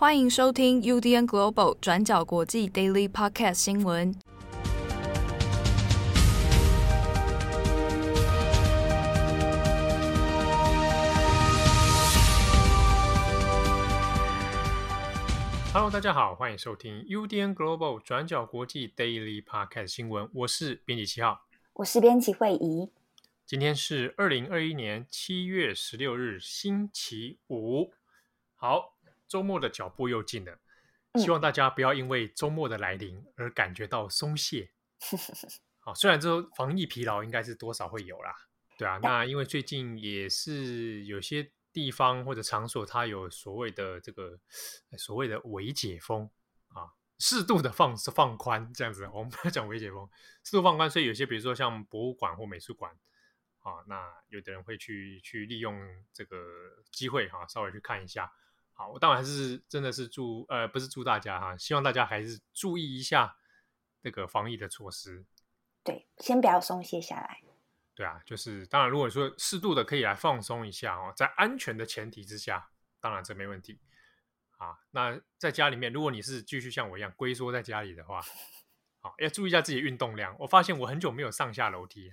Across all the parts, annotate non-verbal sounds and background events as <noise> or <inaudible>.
欢迎收听 UDN Global 转角国际 Daily Podcast 新闻。Hello，大家好，欢迎收听 UDN Global 转角国际 Daily Podcast 新闻。我是编辑七号，我是编辑慧仪。今天是二零二一年七月十六日，星期五。好。周末的脚步又近了，希望大家不要因为周末的来临而感觉到松懈。<laughs> 好，虽然这防疫疲劳应该是多少会有啦，对啊。那因为最近也是有些地方或者场所，它有所谓的这个所谓的微解封啊，适度的放放宽这样子。我们不要讲微解封，适度放宽。所以有些比如说像博物馆或美术馆啊，那有的人会去去利用这个机会哈、啊，稍微去看一下。好，我当然还是真的是祝呃，不是祝大家哈，希望大家还是注意一下那个防疫的措施。对，先不要松懈下来。对啊，就是当然，如果说适度的可以来放松一下哦，在安全的前提之下，当然这没问题。啊，那在家里面，如果你是继续像我一样龟缩在家里的话，好，要注意一下自己的运动量。我发现我很久没有上下楼梯。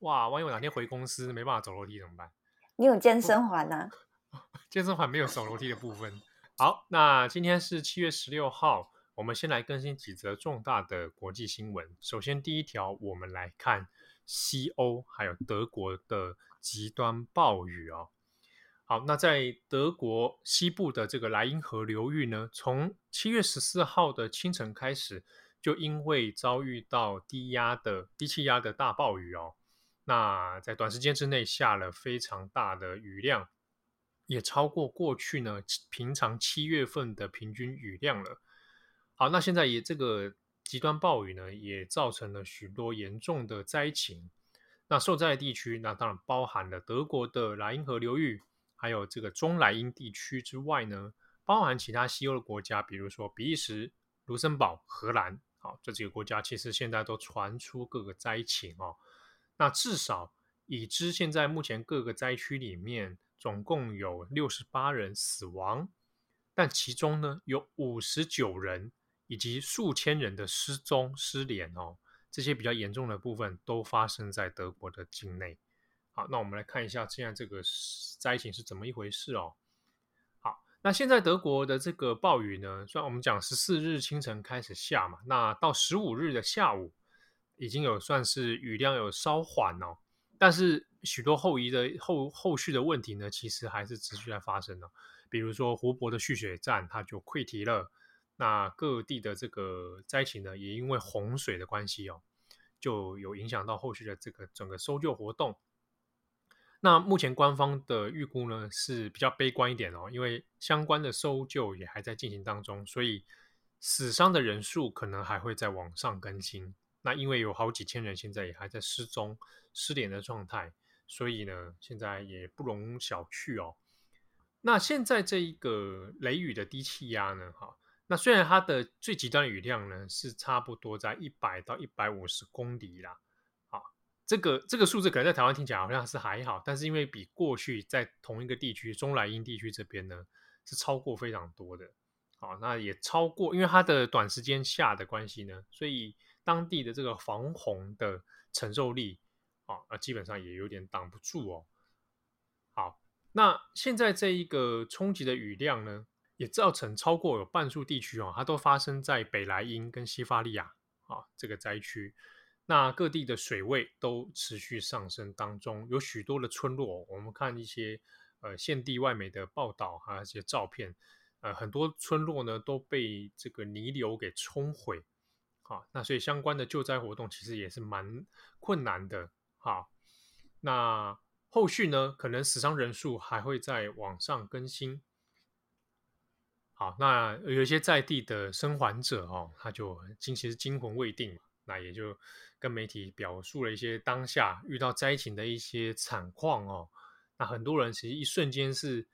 哇，万一我哪天回公司没办法走楼梯怎么办？你有健身环呢？健身环没有走楼梯的部分。好，那今天是七月十六号，我们先来更新几则重大的国际新闻。首先，第一条，我们来看西欧还有德国的极端暴雨哦。好，那在德国西部的这个莱茵河流域呢，从七月十四号的清晨开始，就因为遭遇到低压的低气压的大暴雨哦，那在短时间之内下了非常大的雨量。也超过过去呢平常七月份的平均雨量了。好，那现在也这个极端暴雨呢，也造成了许多严重的灾情。那受灾的地区，那当然包含了德国的莱茵河流域，还有这个中莱茵地区之外呢，包含其他西欧的国家，比如说比利时、卢森堡、荷兰。好，这几个国家其实现在都传出各个灾情哦。那至少已知现在目前各个灾区里面。总共有六十八人死亡，但其中呢有五十九人以及数千人的失踪失联哦，这些比较严重的部分都发生在德国的境内。好，那我们来看一下现在这个灾情是怎么一回事哦。好，那现在德国的这个暴雨呢，虽然我们讲十四日清晨开始下嘛，那到十五日的下午已经有算是雨量有稍缓哦。但是许多后遗的后后续的问题呢，其实还是持续在发生的。比如说湖泊的蓄水站它就溃堤了，那各地的这个灾情呢，也因为洪水的关系哦，就有影响到后续的这个整个搜救活动。那目前官方的预估呢是比较悲观一点哦，因为相关的搜救也还在进行当中，所以死伤的人数可能还会再往上更新。那因为有好几千人现在也还在失踪、失联的状态，所以呢，现在也不容小觑哦。那现在这一个雷雨的低气压呢，哈，那虽然它的最极端雨量呢是差不多在一百到一百五十公里啦，啊，这个这个数字可能在台湾听起来好像是还好，但是因为比过去在同一个地区中莱茵地区这边呢是超过非常多的，好，那也超过，因为它的短时间下的关系呢，所以。当地的这个防洪的承受力啊，那，基本上也有点挡不住哦。好，那现在这一个冲击的雨量呢，也造成超过有半数地区哦，它都发生在北莱茵跟西法利亚啊这个灾区。那各地的水位都持续上升当中，有许多的村落，我们看一些呃现地外媒的报道还有一些照片，呃，很多村落呢都被这个泥流给冲毁。好，那所以相关的救灾活动其实也是蛮困难的。好，那后续呢，可能死伤人数还会再往上更新。好，那有一些在地的生还者哦，他就其实惊魂未定嘛，那也就跟媒体表述了一些当下遇到灾情的一些惨况哦。那很多人其实一瞬间是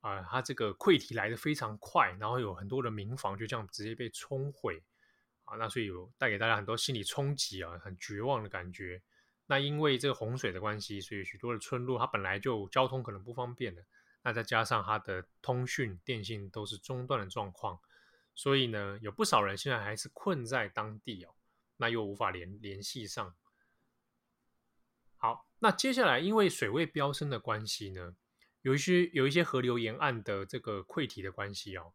啊、他这个溃堤来的非常快，然后有很多的民房就这样直接被冲毁。啊，那所以有带给大家很多心理冲击啊，很绝望的感觉。那因为这个洪水的关系，所以许多的村落它本来就交通可能不方便的，那再加上它的通讯电信都是中断的状况，所以呢，有不少人现在还是困在当地哦，那又无法联联系上。好，那接下来因为水位飙升的关系呢，有一些有一些河流沿岸的这个溃堤的关系哦。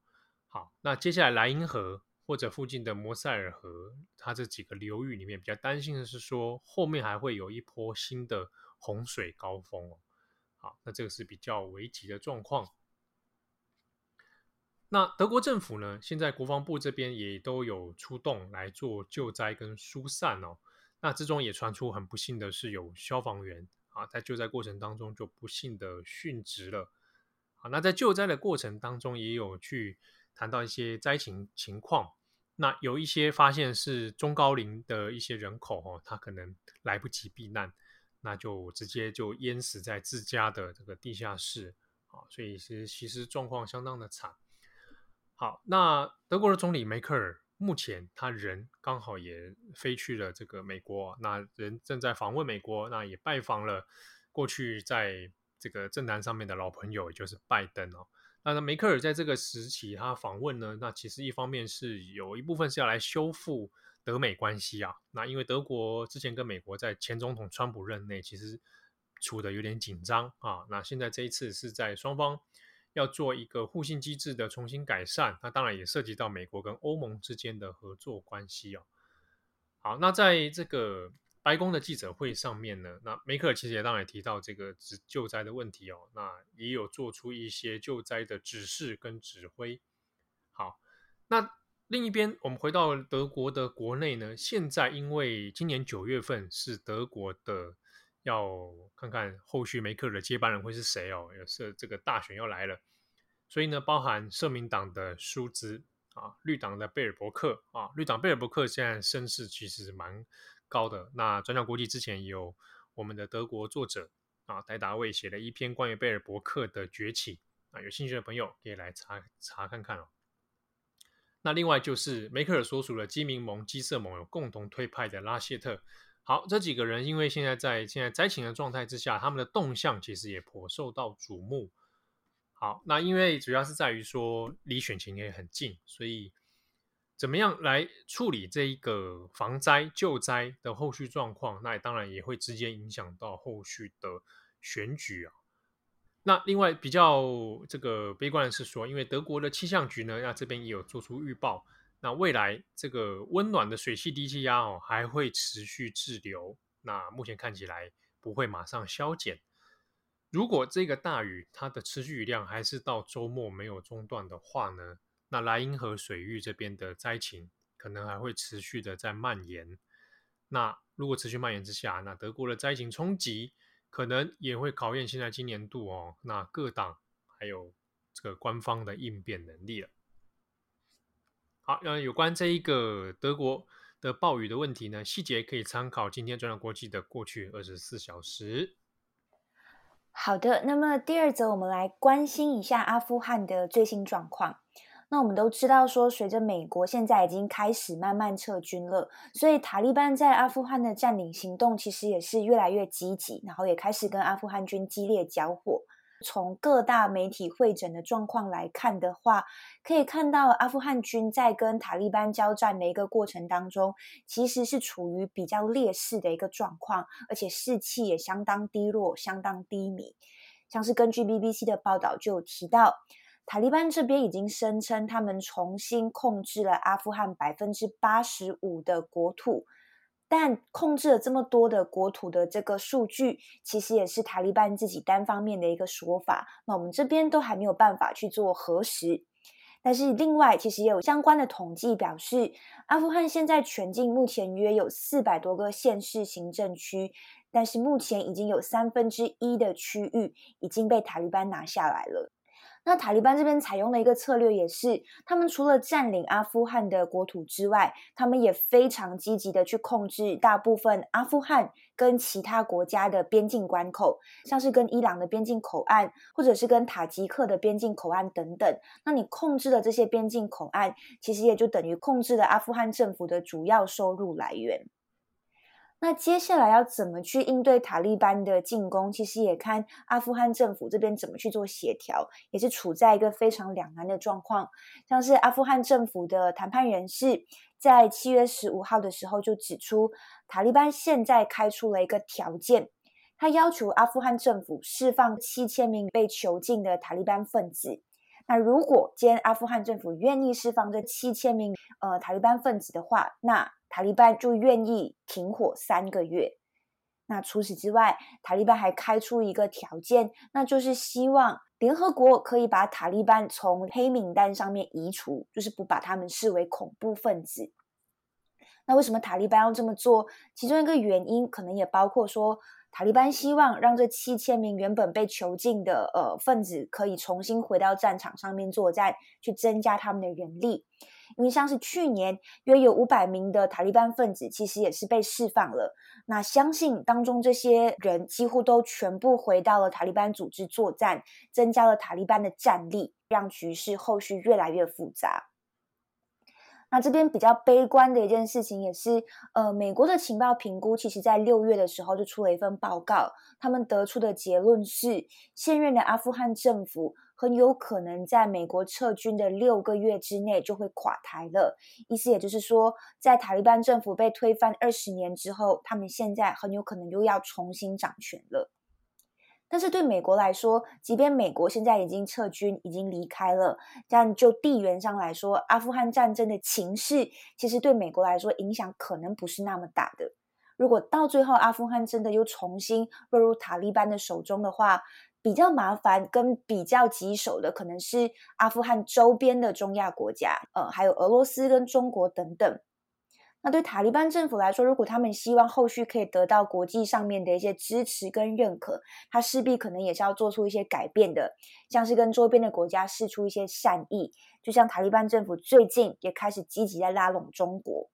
好，那接下来莱茵河或者附近的摩塞尔河，它这几个流域里面比较担心的是说，后面还会有一波新的洪水高峰哦。好，那这个是比较危急的状况。那德国政府呢，现在国防部这边也都有出动来做救灾跟疏散哦。那之中也传出很不幸的是，有消防员啊，在救灾过程当中就不幸的殉职了。好，那在救灾的过程当中，也有去谈到一些灾情情况。那有一些发现是中高龄的一些人口哦，他可能来不及避难，那就直接就淹死在自家的这个地下室啊，所以是其实状况相当的惨。好，那德国的总理梅克尔。目前他人刚好也飞去了这个美国，那人正在访问美国，那也拜访了过去在这个政坛上面的老朋友，也就是拜登哦。那梅克尔在这个时期他访问呢，那其实一方面是有一部分是要来修复德美关系啊。那因为德国之前跟美国在前总统川普任内其实处的有点紧张啊，那现在这一次是在双方。要做一个互信机制的重新改善，那当然也涉及到美国跟欧盟之间的合作关系哦。好，那在这个白宫的记者会上面呢，那梅克尔其实也当然也提到这个指救灾的问题哦，那也有做出一些救灾的指示跟指挥。好，那另一边我们回到德国的国内呢，现在因为今年九月份是德国的。要看看后续梅克尔的接班人会是谁哦，也是这个大选要来了，所以呢，包含社民党的舒兹啊，绿党的贝尔伯克啊，绿党贝尔伯克现在声势其实蛮高的。那转角国际之前有我们的德国作者啊，戴达卫写了一篇关于贝尔伯克的崛起啊，有兴趣的朋友可以来查查看看哦。那另外就是梅克尔所属的基民盟、基社盟有共同推派的拉谢特。好，这几个人因为现在在现在灾情的状态之下，他们的动向其实也颇受到瞩目。好，那因为主要是在于说离选情也很近，所以怎么样来处理这一个防灾救灾的后续状况，那也当然也会直接影响到后续的选举啊。那另外比较这个悲观的是说，因为德国的气象局呢，那这边也有做出预报。那未来这个温暖的水汽低气压哦，还会持续滞留。那目前看起来不会马上消减。如果这个大雨它的持续雨量还是到周末没有中断的话呢，那莱茵河水域这边的灾情可能还会持续的在蔓延。那如果持续蔓延之下，那德国的灾情冲击可能也会考验现在今年度哦，那各党还有这个官方的应变能力了。好，那有关这一个德国的暴雨的问题呢，细节可以参考今天转角国际的过去二十四小时。好的，那么第二则我们来关心一下阿富汗的最新状况。那我们都知道说，随着美国现在已经开始慢慢撤军了，所以塔利班在阿富汗的占领行动其实也是越来越积极，然后也开始跟阿富汗军激烈交火。从各大媒体会诊的状况来看的话，可以看到阿富汗军在跟塔利班交战的一个过程当中，其实是处于比较劣势的一个状况，而且士气也相当低落、相当低迷。像是根据 BBC 的报道就有提到，塔利班这边已经声称他们重新控制了阿富汗百分之八十五的国土。但控制了这么多的国土的这个数据，其实也是塔利班自己单方面的一个说法。那我们这边都还没有办法去做核实。但是另外，其实也有相关的统计表示，阿富汗现在全境目前约有四百多个县市行政区，但是目前已经有三分之一的区域已经被塔利班拿下来了。那塔利班这边采用的一个策略也是，他们除了占领阿富汗的国土之外，他们也非常积极的去控制大部分阿富汗跟其他国家的边境关口，像是跟伊朗的边境口岸，或者是跟塔吉克的边境口岸等等。那你控制了这些边境口岸，其实也就等于控制了阿富汗政府的主要收入来源。那接下来要怎么去应对塔利班的进攻，其实也看阿富汗政府这边怎么去做协调，也是处在一个非常两难的状况。像是阿富汗政府的谈判人士在七月十五号的时候就指出，塔利班现在开出了一个条件，他要求阿富汗政府释放七千名被囚禁的塔利班分子。那如果今天阿富汗政府愿意释放这七千名呃塔利班分子的话，那塔利班就愿意停火三个月。那除此之外，塔利班还开出一个条件，那就是希望联合国可以把塔利班从黑名单上面移除，就是不把他们视为恐怖分子。那为什么塔利班要这么做？其中一个原因可能也包括说。塔利班希望让这七千名原本被囚禁的呃分子可以重新回到战场上面作战，去增加他们的人力。因为像是去年约有五百名的塔利班分子其实也是被释放了，那相信当中这些人几乎都全部回到了塔利班组织作战，增加了塔利班的战力，让局势后续越来越复杂。那这边比较悲观的一件事情也是，呃，美国的情报评估，其实在六月的时候就出了一份报告，他们得出的结论是，现任的阿富汗政府很有可能在美国撤军的六个月之内就会垮台了。意思也就是说，在塔利班政府被推翻二十年之后，他们现在很有可能又要重新掌权了。但是对美国来说，即便美国现在已经撤军，已经离开了，但就地缘上来说，阿富汗战争的情势其实对美国来说影响可能不是那么大的。如果到最后阿富汗真的又重新落入塔利班的手中的话，比较麻烦跟比较棘手的可能是阿富汗周边的中亚国家，呃，还有俄罗斯跟中国等等。那对塔利班政府来说，如果他们希望后续可以得到国际上面的一些支持跟认可，他势必可能也是要做出一些改变的，像是跟周边的国家释出一些善意，就像塔利班政府最近也开始积极在拉拢中国。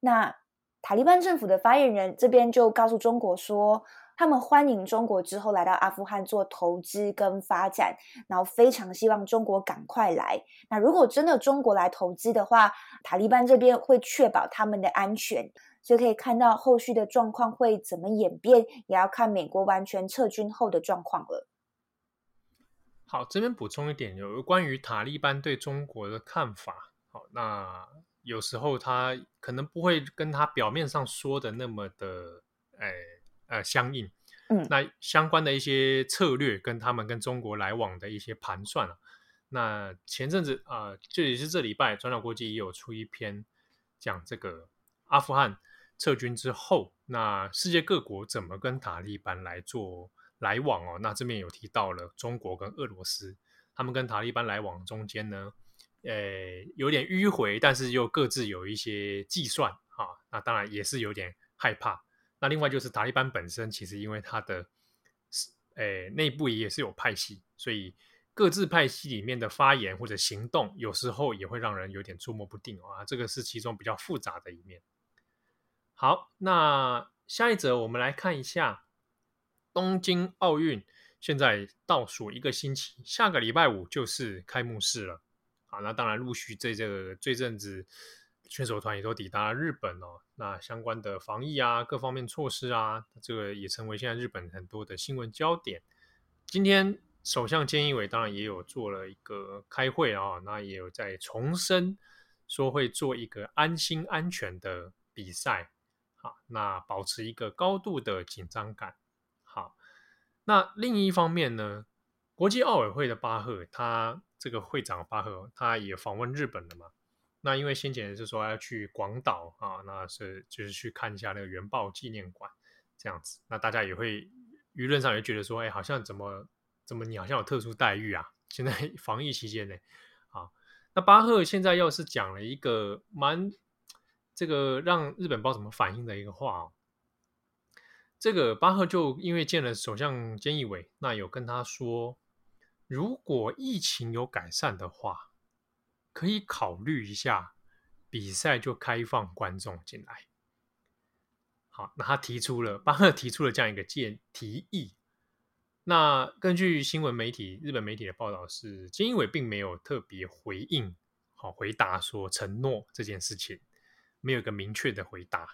那塔利班政府的发言人这边就告诉中国说，他们欢迎中国之后来到阿富汗做投资跟发展，然后非常希望中国赶快来。那如果真的中国来投资的话，塔利班这边会确保他们的安全。所以可以看到后续的状况会怎么演变，也要看美国完全撤军后的状况了。好，这边补充一点，有关于塔利班对中国的看法。好，那有时候他可能不会跟他表面上说的那么的，哎。呃，相应，嗯，那相关的一些策略跟他们跟中国来往的一些盘算啊，那前阵子啊，这、呃、也是这礼拜，转角国际也有出一篇讲这个阿富汗撤军之后，那世界各国怎么跟塔利班来做来往哦。那这边有提到了中国跟俄罗斯，他们跟塔利班来往中间呢，呃，有点迂回，但是又各自有一些计算啊，那当然也是有点害怕。那另外就是塔利班本身，其实因为它的，诶内部也是有派系，所以各自派系里面的发言或者行动，有时候也会让人有点捉摸不定啊。这个是其中比较复杂的一面。好，那下一则我们来看一下东京奥运，现在倒数一个星期，下个礼拜五就是开幕式了。好，那当然陆续在这个这阵子。选手团也都抵达日本哦，那相关的防疫啊，各方面措施啊，这个也成为现在日本很多的新闻焦点。今天首相菅义伟当然也有做了一个开会啊，那也有在重申说会做一个安心安全的比赛，好，那保持一个高度的紧张感。好，那另一方面呢，国际奥委会的巴赫，他这个会长巴赫，他也访问日本了嘛。那因为先前是说要去广岛啊，那是就是去看一下那个原爆纪念馆这样子，那大家也会舆论上也觉得说，哎，好像怎么怎么你好像有特殊待遇啊？<laughs> 现在防疫期间呢，啊，那巴赫现在又是讲了一个蛮这个让日本不知道怎么反应的一个话哦。这个巴赫就因为见了首相菅义伟，那有跟他说，如果疫情有改善的话。可以考虑一下，比赛就开放观众进来。好，那他提出了，巴赫提出了这样一个建提议。那根据新闻媒体、日本媒体的报道是，菅义伟并没有特别回应，好回答说承诺这件事情，没有一个明确的回答。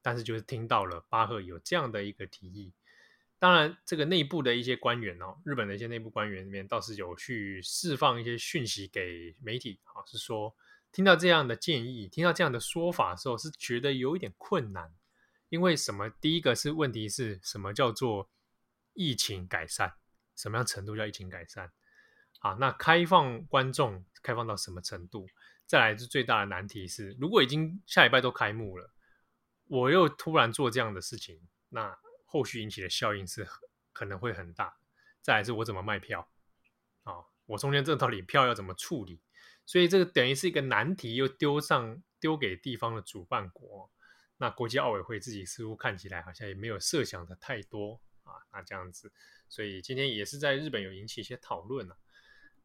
但是就是听到了巴赫有这样的一个提议。当然，这个内部的一些官员哦，日本的一些内部官员里面倒是有去释放一些讯息给媒体啊，是说听到这样的建议，听到这样的说法的时候，是觉得有一点困难。因为什么？第一个是问题是什么叫做疫情改善？什么样程度叫疫情改善？啊，那开放观众开放到什么程度？再来是最大的难题是，如果已经下礼拜都开幕了，我又突然做这样的事情，那。后续引起的效应是可能会很大，再来是我怎么卖票啊？我中间这到底票要怎么处理？所以这个等于是一个难题，又丢上丢给地方的主办国。那国际奥委会自己似乎看起来好像也没有设想的太多啊，那这样子，所以今天也是在日本有引起一些讨论啊。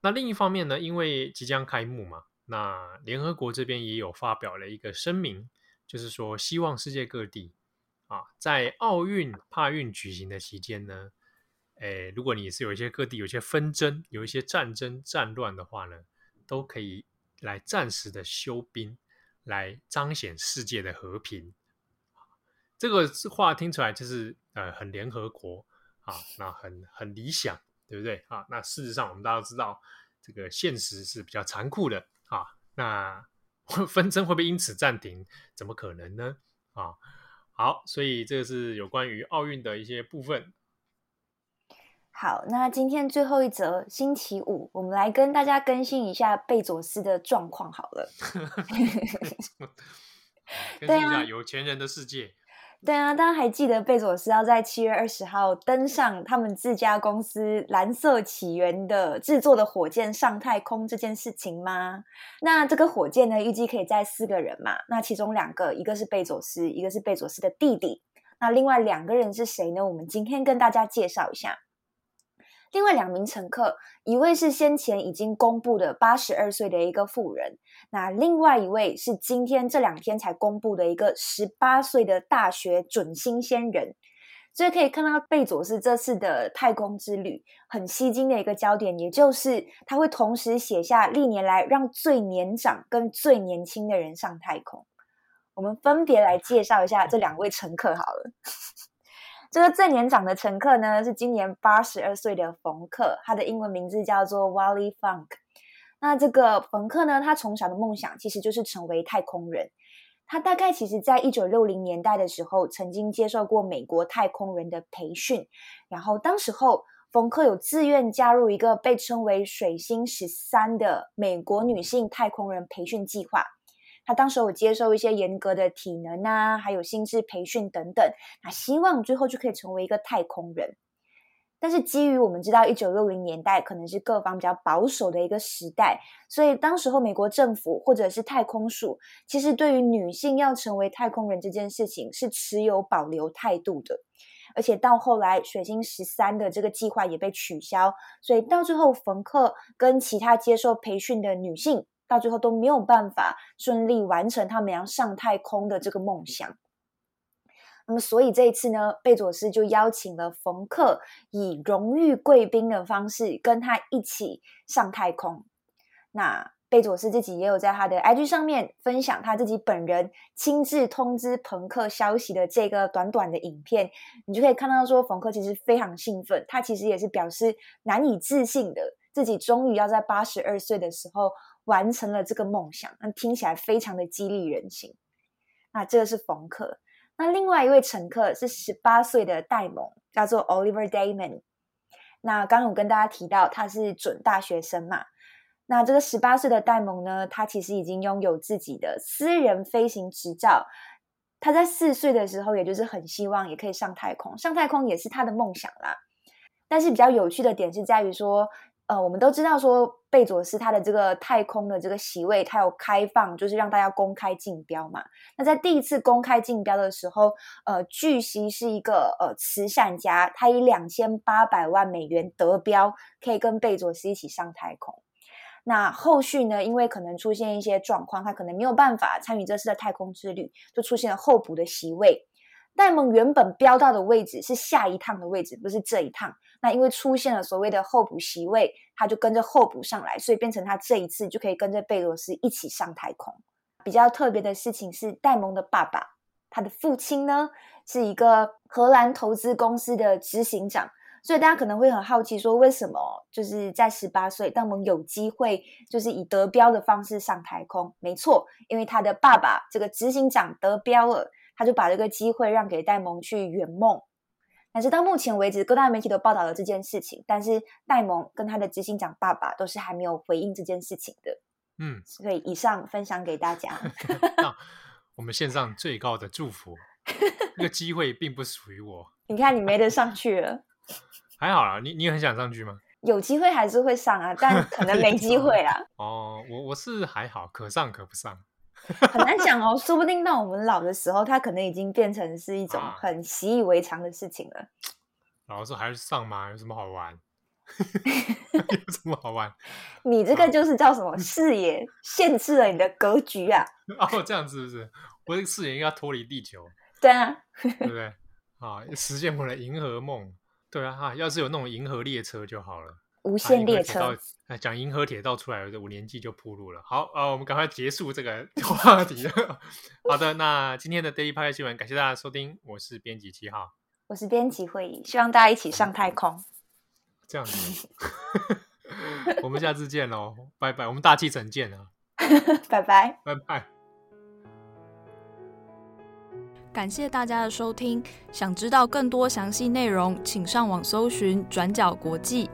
那另一方面呢，因为即将开幕嘛，那联合国这边也有发表了一个声明，就是说希望世界各地。啊，在奥运、帕运举行的期间呢，诶，如果你是有一些各地有一些纷争、有一些战争、战乱的话呢，都可以来暂时的休兵，来彰显世界的和平。这个话听出来就是呃很联合国啊，那很很理想，对不对啊？那事实上我们大家都知道，这个现实是比较残酷的啊。那 <laughs> 纷争会不会因此暂停？怎么可能呢？啊？好，所以这个是有关于奥运的一些部分。好，那今天最后一则星期五，我们来跟大家更新一下贝佐斯的状况好了。<laughs> <laughs> 更新一下有钱人的世界。对啊，大家还记得贝佐斯要在七月二十号登上他们自家公司蓝色起源的制作的火箭上太空这件事情吗？那这个火箭呢，预计可以载四个人嘛？那其中两个，一个是贝佐斯，一个是贝佐斯的弟弟。那另外两个人是谁呢？我们今天跟大家介绍一下。另外两名乘客，一位是先前已经公布的八十二岁的一个妇人，那另外一位是今天这两天才公布的一个十八岁的大学准新鲜人。所以可以看到贝佐斯这次的太空之旅很吸睛的一个焦点，也就是他会同时写下历年来让最年长跟最年轻的人上太空。我们分别来介绍一下这两位乘客好了。这个最年长的乘客呢，是今年八十二岁的冯克，他的英文名字叫做 Wally Funk。那这个冯克呢，他从小的梦想其实就是成为太空人。他大概其实在一九六零年代的时候，曾经接受过美国太空人的培训，然后当时候冯克有自愿加入一个被称为“水星十三”的美国女性太空人培训计划。他当时有接受一些严格的体能啊，还有心智培训等等，那希望最后就可以成为一个太空人。但是基于我们知道，一九六零年代可能是各方比较保守的一个时代，所以当时候美国政府或者是太空署，其实对于女性要成为太空人这件事情是持有保留态度的。而且到后来，水星十三的这个计划也被取消，所以到最后，冯克跟其他接受培训的女性。到最后都没有办法顺利完成他们要上太空的这个梦想。那么，所以这一次呢，贝佐斯就邀请了冯克以荣誉贵宾的方式跟他一起上太空。那贝佐斯自己也有在他的 IG 上面分享他自己本人亲自通知朋克消息的这个短短的影片，你就可以看到说，冯克其实非常兴奋，他其实也是表示难以置信的，自己终于要在八十二岁的时候。完成了这个梦想，那听起来非常的激励人心。那这个是冯克，那另外一位乘客是十八岁的戴蒙，叫做 Oliver Damon。那刚刚我跟大家提到他是准大学生嘛，那这个十八岁的戴蒙呢，他其实已经拥有自己的私人飞行执照。他在四岁的时候，也就是很希望也可以上太空，上太空也是他的梦想啦。但是比较有趣的点是在于说。呃，我们都知道说贝佐斯他的这个太空的这个席位，他有开放，就是让大家公开竞标嘛。那在第一次公开竞标的时候，呃，据悉是一个呃慈善家，他以两千八百万美元得标，可以跟贝佐斯一起上太空。那后续呢，因为可能出现一些状况，他可能没有办法参与这次的太空之旅，就出现了候补的席位。戴蒙原本标到的位置是下一趟的位置，不是这一趟。那因为出现了所谓的候补席位，他就跟着候补上来，所以变成他这一次就可以跟着贝罗斯一起上太空。比较特别的事情是，戴蒙的爸爸他的父亲呢是一个荷兰投资公司的执行长。所以大家可能会很好奇，说为什么就是在十八岁，戴蒙有机会就是以得标的方式上太空？没错，因为他的爸爸这个执行长得标了，他就把这个机会让给戴蒙去圆梦。但是到目前为止，各大媒体都报道了这件事情，但是戴蒙跟他的执行长爸爸都是还没有回应这件事情的。嗯，所以以上分享给大家。<laughs> <laughs> 那我们献上最高的祝福，这个机会并不属于我。你看，你没得上 <laughs> 去了。还好啦，你你很想上去吗？有机会还是会上啊，但可能没机会啦。哦，我我是还好，可上可不上，很难讲哦。说不定到我们老的时候，它可能已经变成是一种很习以为常的事情了。<tsk> 老师还是上吗？有什么好玩？<laughs> <laughs> 有什么好玩？你这个就是叫什么视野限制了你的格局啊？<laughs> 哦，这样子是不是？我这个视野应该脱离地球。对啊，对不对？啊，实现我的银河梦。对啊，哈，要是有那种银河列车就好了。无限列车，哎，讲银河铁道出来，我年纪就铺路了。好啊，我们赶快结束这个 <laughs> 话题。好的，那今天的 Daily Podcast 新闻，感谢大家收听，我是编辑七号，我是编辑会议，希望大家一起上太空。<laughs> 这样子，<laughs> 我们下次见喽，拜拜，我们大气层见啊，拜拜，拜拜。感谢大家的收听，想知道更多详细内容，请上网搜寻转角国际。